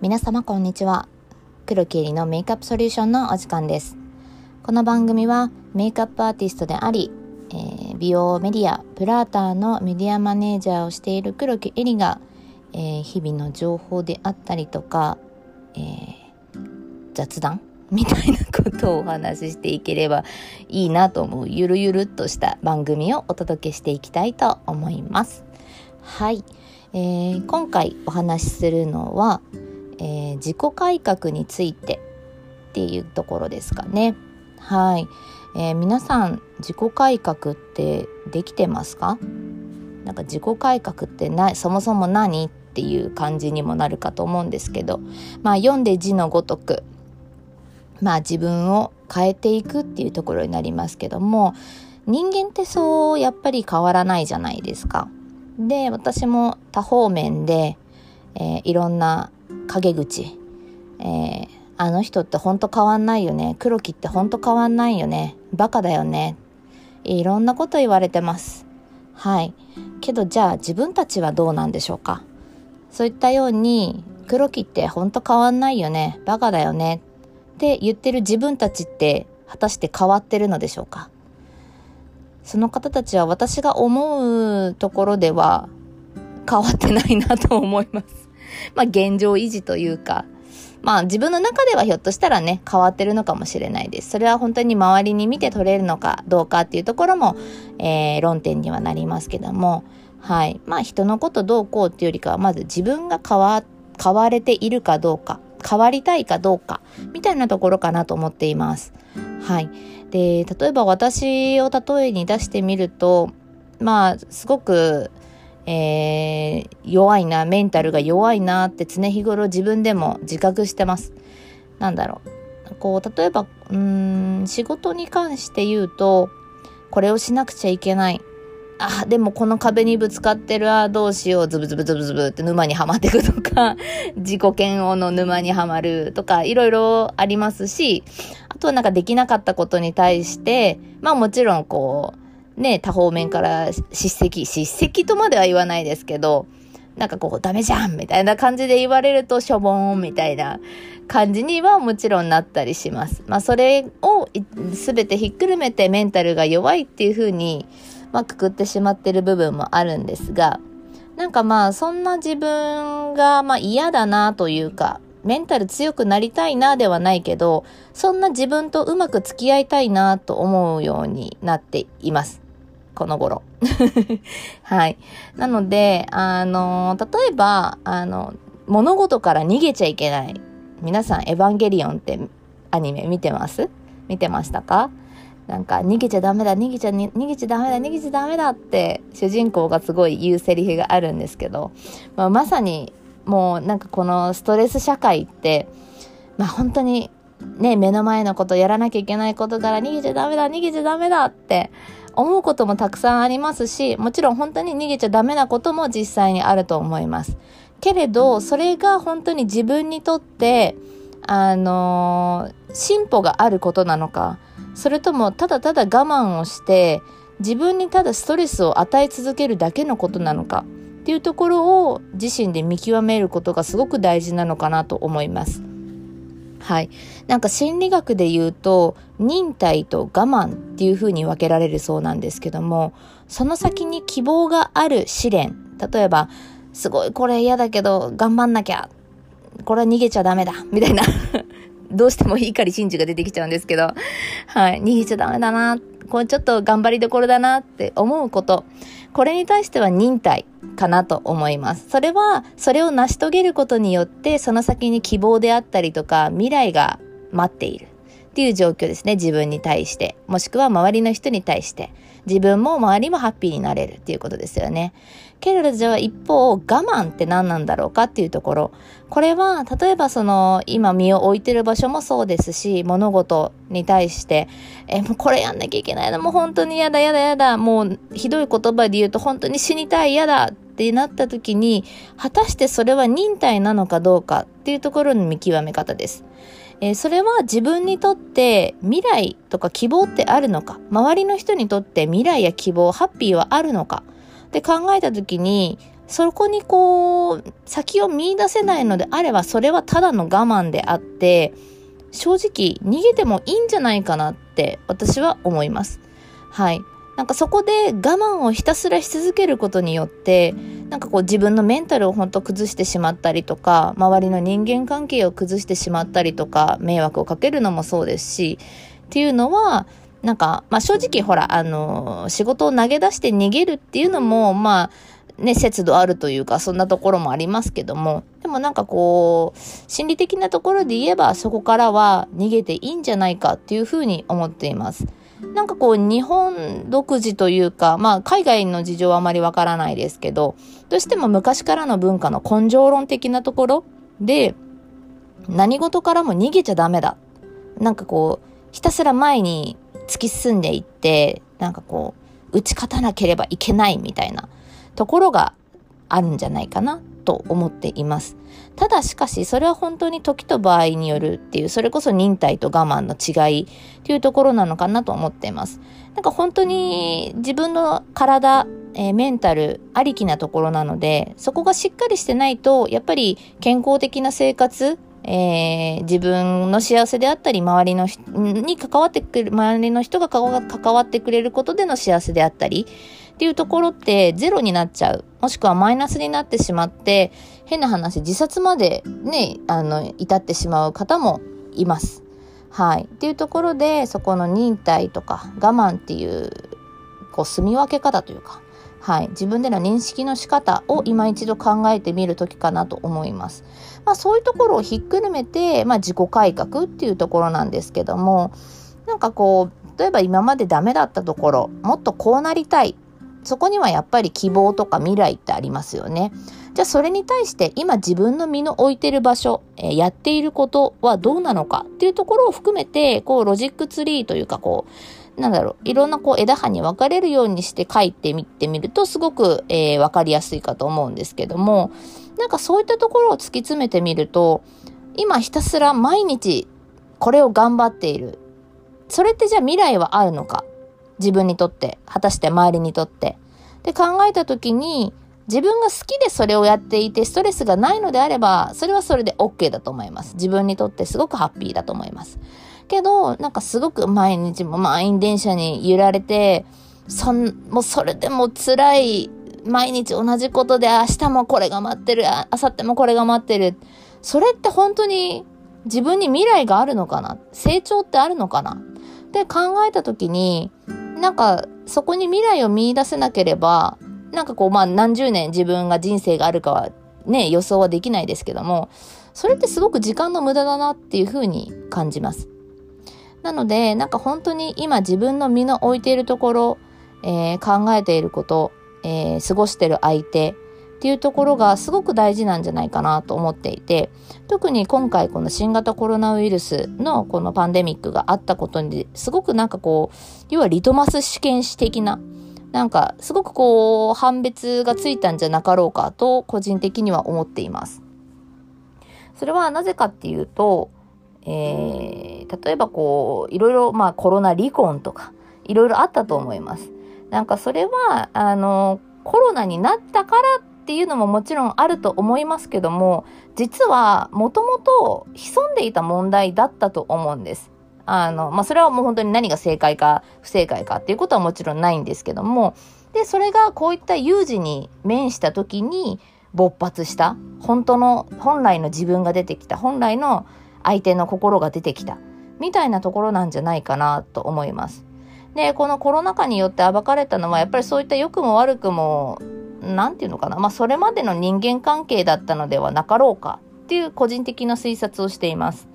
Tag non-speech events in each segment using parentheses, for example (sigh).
皆様こんにちは。黒木えりのメイクアップソリューションのお時間です。この番組はメイクアップアーティストであり、えー、美容メディアプラーターのメディアマネージャーをしている黒木えりが、えー、日々の情報であったりとか、えー、雑談みたいなことをお話ししていければいいなと思うゆるゆるっとした番組をお届けしていきたいと思います。はい、えー、今回お話しするのは、えー、自己改革についてっていうところですかね。はい、えー、皆さん自己改革ってできてますか？なんか自己改革ってなそもそも何っていう感じにもなるかと思うんですけど、まあ、読んで字のごとく、まあ、自分を変えていくっていうところになりますけども人間ってそうやっぱり変わらないじゃないですか。で私も多方面で、えー、いろんな陰口、えー、あの人ってほんと変わんないよね。黒木ってほんと変わんないよね。バカだよね。いろんなこと言われてます。はい。けどじゃあ自分たちはどうなんでしょうか。そういったように黒木ってほんと変わんないよね。バカだよね。って言ってる自分たちって果たして変わってるのでしょうか。その方たちは私が思うところでは変わってないなと思います。(laughs) まあ現状維持というか、まあ自分の中ではひょっとしたらね、変わってるのかもしれないです。それは本当に周りに見て取れるのかどうかっていうところも、えー、論点にはなりますけども、はい。まあ人のことどうこうっていうよりかは、まず自分が変わ、変われているかどうか、変わりたいかどうか、みたいなところかなと思っています。はい。で、例えば私を例えに出してみると、まあ、すごく、えー、弱いな、メンタルが弱いなって常日頃自分でも自覚してます。なんだろう。こう、例えば、うん、仕事に関して言うと、これをしなくちゃいけない。あ、でもこの壁にぶつかってる、あ、どうしよう、ズブズブズブズブって沼にはまっていくとか、(laughs) 自己嫌悪の沼にはまるとか、いろいろありますし、あとはなんかできなかったことに対して、まあもちろんこう、ね、多方面から叱責、叱責とまでは言わないですけど、なんかこう、ダメじゃんみたいな感じで言われると、しょぼーんみたいな感じにはもちろんなったりします。まあそれを全てひっくるめてメンタルが弱いっていうふうに、まあ、くくってしまってる部分もあるんですが、なんかまあ、そんな自分がまあ嫌だなというか、メンタル強くなりたいなではないけど、そんな自分とうまく付き合いたいなと思うようになっています。この頃。(laughs) はい。なので、あの、例えば、あの、物事から逃げちゃいけない。皆さん、エヴァンゲリオンってアニメ見てます？見てましたか？なんか逃げちゃダメだ逃げちゃ逃げちゃダメだ逃げちゃダメだって主人公がすごい言うセリフがあるんですけど、まあ、まさにもうなんかこのストレス社会ってまあ本当にね目の前のことやらなきゃいけないことから逃げちゃダメだ逃げちゃダメだって思うこともたくさんありますしもちろん本当に逃げちゃダメなことも実際にあると思いますけれどそれが本当に自分にとってあのー、進歩があることなのかそれともただただ我慢をして自分にただストレスを与え続けるだけのことなのかっていうところを自身で見極めることがすごく大事なのかなと思います。はい。なんか心理学で言うと、忍耐と我慢っていうふうに分けられるそうなんですけども、その先に希望がある試練。例えば、すごいこれ嫌だけど頑張んなきゃ。これは逃げちゃダメだ。みたいな (laughs) どうしても碇真珠が出てきちゃうんですけど、はい、逃げちゃダメだな、これちょっと頑張りどころだなって思うこと、これに対しては忍耐かなと思います。それは、それを成し遂げることによって、その先に希望であったりとか、未来が待っている。っていう状況ですね。自分に対して。もしくは周りの人に対して。自分も周りもハッピーになれるっていうことですよね。けれどじゃあ一方、我慢って何なんだろうか？っていうところ。これは、例えばその、今身を置いてる場所もそうですし、物事に対して、え、もうこれやんなきゃいけないの、もう本当に嫌だ嫌だ嫌だ、もうひどい言葉で言うと本当に死にたい嫌だってなった時に、果たしてそれは忍耐なのかどうかっていうところの見極め方です。えー、それは自分にとって未来とか希望ってあるのか？周りの人にとって未来や希望ハッピーはあるのか？って考えた時にそこにこう、先を見出せないのであれば、それはただの我慢であって、正直逃げてもいいんじゃないかなって私は思います。はい。なんかそこで我慢をひたすらし続けることによって、なんかこう自分のメンタルを本当崩してしまったりとか、周りの人間関係を崩してしまったりとか、迷惑をかけるのもそうですし、っていうのは、なんか、まあ正直ほら、あの、仕事を投げ出して逃げるっていうのも、まあ、ね、節度あるというか、そんなところもありますけども、でもなんかこう、心理的なところで言えば、そこからは逃げていいんじゃないかっていうふうに思っています。なんかこう、日本独自というか、まあ、海外の事情はあまりわからないですけど、どうしても昔からの文化の根性論的なところで、何事からも逃げちゃダメだ。なんかこう、ひたすら前に突き進んでいって、なんかこう、打ち勝たなければいけないみたいな。ところがあるんじゃないかなと思っています。ただしかし、それは本当に時と場合によるっていう、それこそ忍耐と我慢の違いっていうところなのかなと思っています。なんか本当に自分の体、えー、メンタルありきなところなので、そこがしっかりしてないと、やっぱり健康的な生活、えー、自分の幸せであったり、周りの人に関わってくる、周りの人が関わってくれることでの幸せであったり、っていうところってゼロになっちゃう。もしくはマイナスになってしまって、変な話、自殺までね、あの、至ってしまう方もいます。はい。っていうところで、そこの忍耐とか我慢っていう、こう、住み分け方というか、はい。自分での認識の仕方を今一度考えてみる時かなと思います。まあそういうところをひっくるめて、まあ自己改革っていうところなんですけども、なんかこう、例えば今までダメだったところ、もっとこうなりたいそこにはやっぱり希望とか未来ってありますよね。じゃあそれに対して今自分の身の置いてる場所、えー、やっていることはどうなのかっていうところを含めて、こうロジックツリーというかこう、なんだろう、いろんなこう枝葉に分かれるようにして書いてみてみるとすごく、えー、分かりやすいかと思うんですけども、なんかそういったところを突き詰めてみると、今ひたすら毎日これを頑張っている。それってじゃあ未来はあるのか？自分にとって、果たして周りにとって。で考えた時に、自分が好きでそれをやっていてストレスがないのであれば、それはそれで OK だと思います。自分にとってすごくハッピーだと思います。けど、なんかすごく毎日も満員電車に揺られて、そん、もうそれでも辛い、毎日同じことで明日もこれが待ってる、明後日もこれが待ってる。それって本当に自分に未来があるのかな？成長ってあるのかな？って考えた時に、なんかそこに未来を見出せなければ、なんかこうまあ何十年自分が人生があるかはね、予想はできないですけども、それってすごく時間の無駄だなっていうふうに感じます。なので、なんか本当に今自分の身の置いているところ、えー、考えていること、えー、過ごしてる相手、っていうところがすごく大事なんじゃないかなと思っていて、特に今回この新型コロナウイルスのこのパンデミックがあったことに、すごくなんかこう、要はリトマス試験紙的な、なんかすごくこう、判別がついたんじゃなかろうかと個人的には思っています。それはなぜかっていうと、えー、例えばこう、いろいろまあコロナ離婚とか、いろいろあったと思います。なんかそれは、あの、コロナになったからっていうのももちろんあると思いますけども、実はもともと潜んでいた問題だったと思うんです。あの、まあ、それはもう本当に何が正解か不正解かっていうことはもちろんないんですけども、で、それがこういった有事に面した時に勃発した、本当の、本来の自分が出てきた、本来の相手の心が出てきた、みたいなところなんじゃないかなと思います。で、このコロナ禍によって暴かれたのは、やっぱりそういった良くも悪くもなんていうのかな、まあ、それまでの人間関係だったのではなかろうかっていう個人的な推察をしています。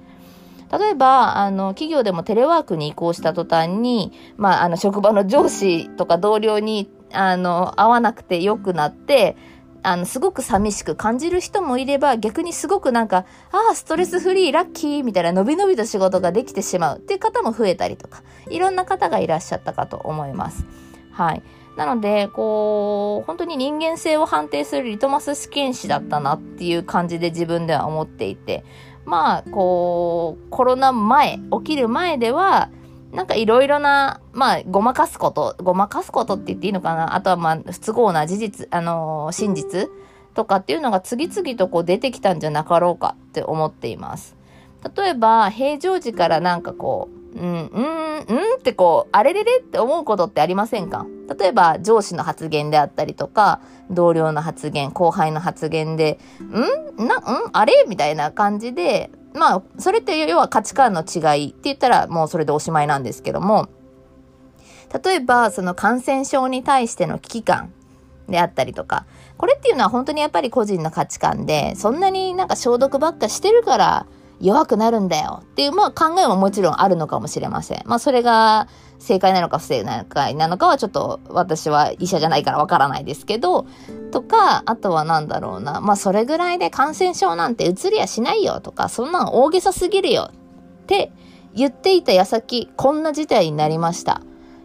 例えば、あの、企業でもテレワークに移行した途端に、まあ、あの、職場の上司とか同僚に、あの、会わなくて良くなって、あの、すごく寂しく感じる人もいれば、逆にすごくなんか、ああ、ストレスフリー、ラッキーみたいな、のびのびと仕事ができてしまうっていう方も増えたりとか、いろんな方がいらっしゃったかと思います。はい。なので、こう、本当に人間性を判定するリトマス試験紙だったなっていう感じで自分では思っていて、まあ、こう、コロナ前、起きる前では、なんかいろいろな、まあ、ごまかすこと、ごまかすことって言っていいのかな？あとはまあ、不都合な事実、あのー、真実とかっていうのが次々とこう出てきたんじゃなかろうかって思っています。例えば、平常時からなんかこう、うん、うん、うんってこう、あれれれって思うことってありませんか？例えば、上司の発言であったりとか、同僚の発言、後輩の発言で、ん？な、ん？あれ？みたいな感じで、まあ、それって要は価値観の違いって言ったらもうそれでおしまいなんですけども、例えば、その感染症に対しての危機感であったりとか、これっていうのは本当にやっぱり個人の価値観で、そんなになんか消毒ばっかしてるから弱くなるんだよっていう、まあ考えももちろんあるのかもしれません。まあそれが正解なのか不正解なのかはちょっと私は医者じゃないからわからないですけど、とか、あとは何だろうな、まあそれぐらいで感染症なんて移りやしないよとか、そんなん大げさすぎるよって言っていた矢先、こんな事態になりました。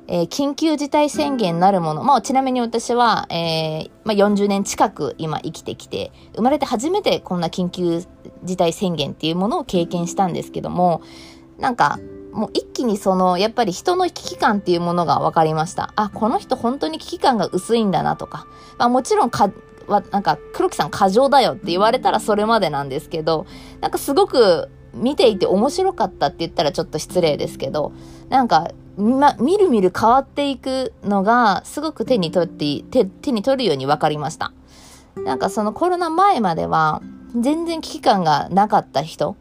えー、緊急事態宣言なるもの。まあ、ちなみに私は、えー、まあ、40年近く今生きてきて、生まれて初めてこんな緊急事態宣言っていうものを経験したんですけども、なんか、もう一気にその、やっぱり人の危機感っていうものが分かりました。あ、この人本当に危機感が薄いんだなとか。まあもちろんか、は、なんか、黒木さん過剰だよって言われたらそれまでなんですけど、なんかすごく見ていて面白かったって言ったらちょっと失礼ですけど、なんか、ま、みるみる変わっていくのがすごく手に取って手、手に取るように分かりました。なんかそのコロナ前までは全然危機感がなかった人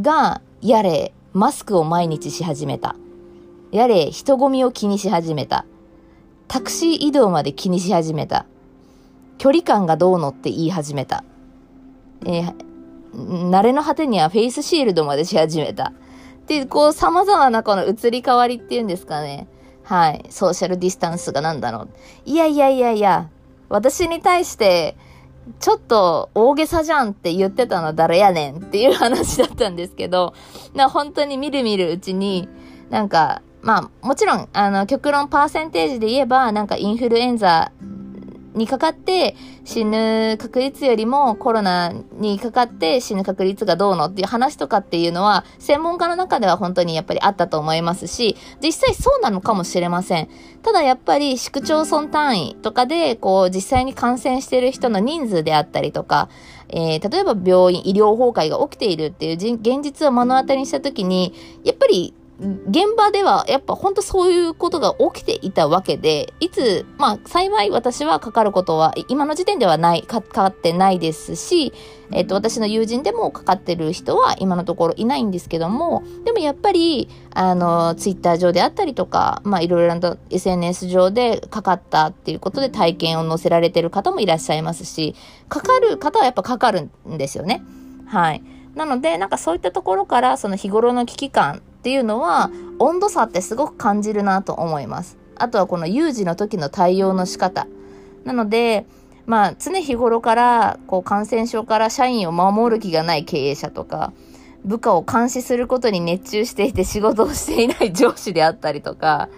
が、やれ、マスクを毎日し始めた。やれ、人混みを気にし始めた。タクシー移動まで気にし始めた。距離感がどうのって言い始めた。えー、慣れの果てにはフェイスシールドまでし始めた。っていう、こう、様々なこの移り変わりっていうんですかね。はい。ソーシャルディスタンスがなんだろう。いやいやいやいや、私に対して、ちょっと大げさじゃんって言ってたの誰やねんっていう話だったんですけど、な本当にみるみるうちに、なんか、まあ、もちろん、あの、極論パーセンテージで言えば、なんかインフルエンザにかかって死ぬ確率よりもコロナにかかって死ぬ確率がどうのっていう話とかっていうのは専門家の中では本当にやっぱりあったと思いますし実際そうなのかもしれません。ただやっぱり市区町村単位とかでこう実際に感染している人の人数であったりとかえー、例えば病院、医療崩壊が起きているっていう現実を目の当たりにしたときに、やっぱり現場ではやっぱ本当そういうことが起きていたわけで、いつ、まあ幸い私はかかることは今の時点ではない、かかってないですし、えっ、と私の友人でもかかってる人は今のところいないんですけども、でもやっぱり、あの、ツイッター上であったりとか、まあいろいろな SNS 上でかかったっていうことで体験を載せられてる方もいらっしゃいますし、かかる方はやっぱかかるんですよね。はい。なので、なんかそういったところから、その日頃の危機感っていうのは温度差ってすごく感じるなと思います。あとはこの有事の時の対応の仕方。なので、まあ常日頃からこう感染症から社員を守る気がない経営者とか、部下を監視することに熱中していて仕事をしていない上司であったりとか、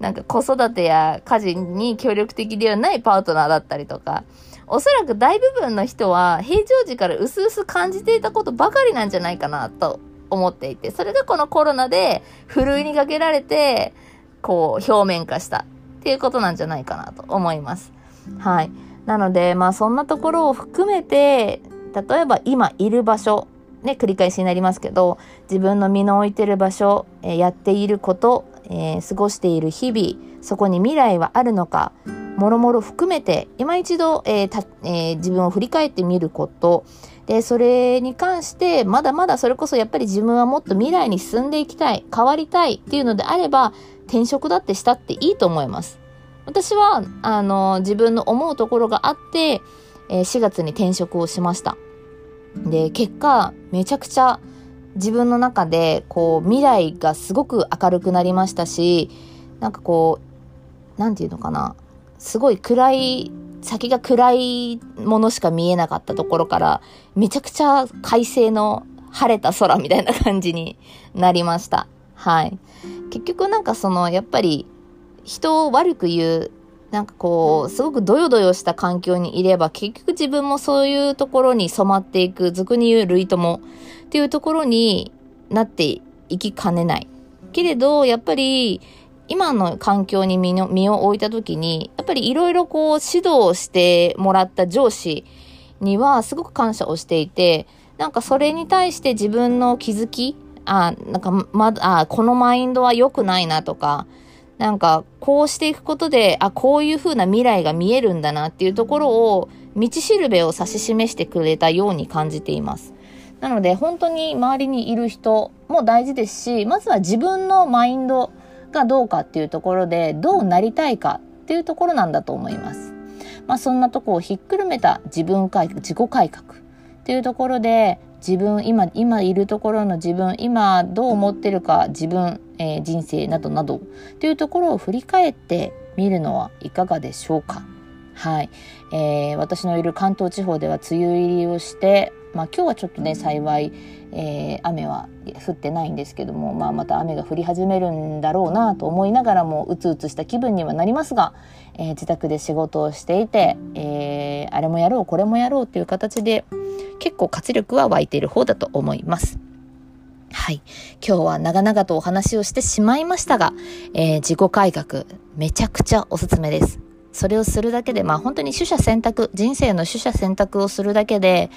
なんか子育てや家事に協力的ではないパートナーだったりとか、おそらく大部分の人は平常時から薄々感じていたことばかりなんじゃないかなと思っていて、それがこのコロナでふるいにかけられて、こう表面化したっていうことなんじゃないかなと思います。はい。なので、まあそんなところを含めて、例えば今いる場所、ね、繰り返しになりますけど、自分の身の置いてる場所、えー、やっていること、えー、過ごしている日々、そこに未来はあるのか、もろもろ含めて、今一度、えーえー、自分を振り返ってみること、で、それに関して、まだまだそれこそやっぱり自分はもっと未来に進んでいきたい、変わりたいっていうのであれば、転職だってしたっていいと思います。私は、あの、自分の思うところがあって、えー、4月に転職をしました。で、結果、めちゃくちゃ自分の中で、こう、未来がすごく明るくなりましたし、なんかこう、なんていうのかな、すごい暗い先が暗いものしか見えなかったところから、めちゃくちゃ快晴の晴れた空みたいな感じになりました。はい。結局なんかその、やっぱり人を悪く言う、なんかこう、すごくドヨドヨした環境にいれば、結局自分もそういうところに染まっていく、俗に言う類友っていうところになっていきかねない。けれど、やっぱり、今の環境に身の身を置いた時に、やっぱりいろいろこう指導してもらった上司にはすごく感謝をしていて、なんかそれに対して自分の気づき、あ、なんかま、あ、このマインドは良くないなとか、なんかこうしていくことで、あ、こういう風な未来が見えるんだなっていうところを、道しるべを指し示してくれたように感じています。なので本当に周りにいる人も大事ですし、まずは自分のマインドがどうかっていうところで、どうなりたいかっていうところなんだと思います。まあそんなとこをひっくるめた自分改革、自己改革っていうところで、自分、今、今いるところの自分、今どう思ってるか、自分、えー、人生などなどっていうところを振り返ってみるのはいかがでしょうか。はい、えー、私のいる関東地方では梅雨入りをして、まあ、今日はちょっとね幸い、えー、雨は降ってないんですけども、まあ、また雨が降り始めるんだろうなと思いながらもうつうつした気分にはなりますが、えー、自宅で仕事をしていて、えー、あれもやろうこれもやろうっていう形で結構活力は湧いている方だと思います。はい。今日は長々とお話をしてしまいましたが、えー、自己改革、めちゃくちゃおすすめです。それをするだけで、まあ本当に取捨選択、人生の取捨選択をするだけで、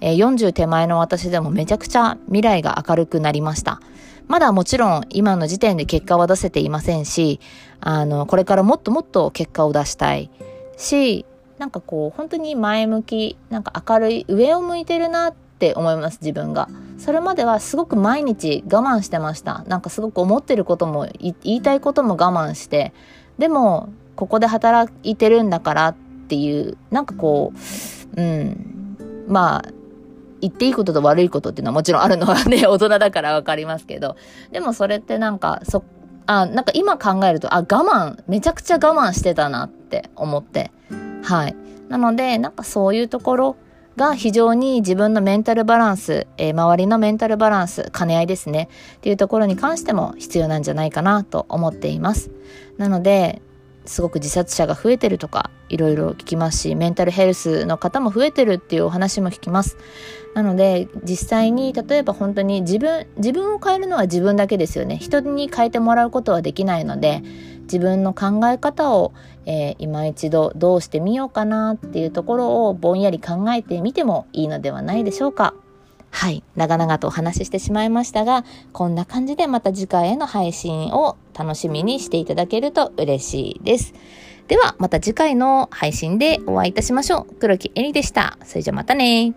えー、40手前の私でもめちゃくちゃ未来が明るくなりました。まだもちろん今の時点で結果は出せていませんし、あの、これからもっともっと結果を出したいし、なんかこう本当に前向き、なんか明るい、上を向いてるなって思います、自分が。それまではすごく毎日我慢してました。なんかすごく思ってることも、言いたいことも我慢して、でもここで働いてるんだからっていう、なんかこう、うん、まあ、言っていいことと悪いことっていうのはもちろんあるのはね、(laughs) 大人だからわかりますけど、でもそれってなんか、そ、あ、なんか今考えると、あ、我慢、めちゃくちゃ我慢してたなって思って、はい。なので、なんかそういうところが非常に自分のメンタルバランス、えー、周りのメンタルバランス、兼ね合いですね、っていうところに関しても必要なんじゃないかなと思っています。なので、すごく自殺者が増えてるとかいろいろ聞きますしメンタルヘルスの方も増えてるっていうお話も聞きます。なので実際に例えば本当に自分自分を変えるのは自分だけですよね。人に変えてもらうことはできないので自分の考え方を、えー、今一度どうしてみようかなっていうところをぼんやり考えてみてもいいのではないでしょうか。はい。長々とお話ししてしまいましたが、こんな感じでまた次回への配信を楽しみにしていただけると嬉しいです。では、また次回の配信でお会いいたしましょう。黒木えりでした。それじゃまたね